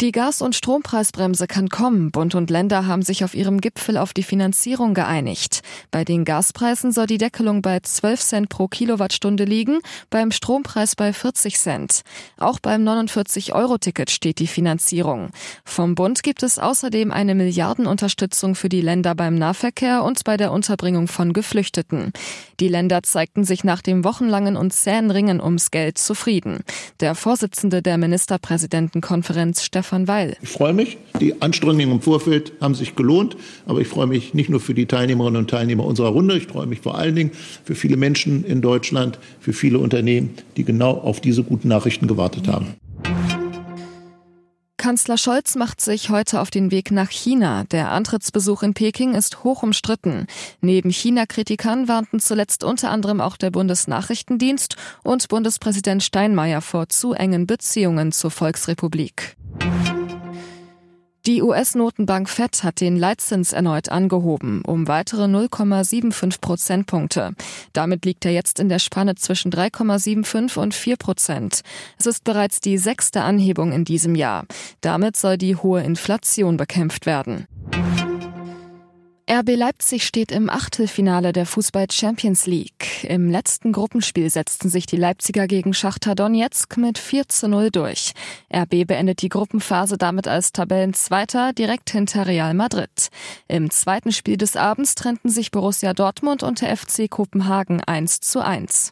Die Gas- und Strompreisbremse kann kommen. Bund und Länder haben sich auf ihrem Gipfel auf die Finanzierung geeinigt. Bei den Gaspreisen soll die Deckelung bei 12 Cent pro Kilowattstunde liegen, beim Strompreis bei 40 Cent. Auch beim 49-Euro-Ticket steht die Finanzierung. Vom Bund gibt es außerdem eine Milliardenunterstützung für die Länder beim Nahverkehr und bei der Unterbringung von Geflüchteten. Die Länder zeigten sich nach dem wochenlangen und zähen Ringen ums Geld zufrieden. Der Vorsitzende der Ministerpräsidentenkonferenz, Stefan Stefan Weil. Ich freue mich. Die Anstrengungen im Vorfeld haben sich gelohnt. Aber ich freue mich nicht nur für die Teilnehmerinnen und Teilnehmer unserer Runde. Ich freue mich vor allen Dingen für viele Menschen in Deutschland, für viele Unternehmen, die genau auf diese guten Nachrichten gewartet haben. Kanzler Scholz macht sich heute auf den Weg nach China. Der Antrittsbesuch in Peking ist hoch umstritten. Neben China-Kritikern warnten zuletzt unter anderem auch der Bundesnachrichtendienst und Bundespräsident Steinmeier vor zu engen Beziehungen zur Volksrepublik. Die US-Notenbank Fed hat den Leitzins erneut angehoben, um weitere 0,75 Prozentpunkte. Damit liegt er jetzt in der Spanne zwischen 3,75 und 4 Prozent. Es ist bereits die sechste Anhebung in diesem Jahr. Damit soll die hohe Inflation bekämpft werden. RB Leipzig steht im Achtelfinale der Fußball Champions League. Im letzten Gruppenspiel setzten sich die Leipziger gegen Schachtar Donetsk mit 4 zu 0 durch. RB beendet die Gruppenphase damit als Tabellenzweiter direkt hinter Real Madrid. Im zweiten Spiel des Abends trennten sich Borussia Dortmund und der FC Kopenhagen 1 zu 1.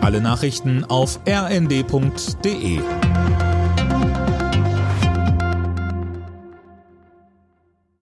Alle Nachrichten auf rnd.de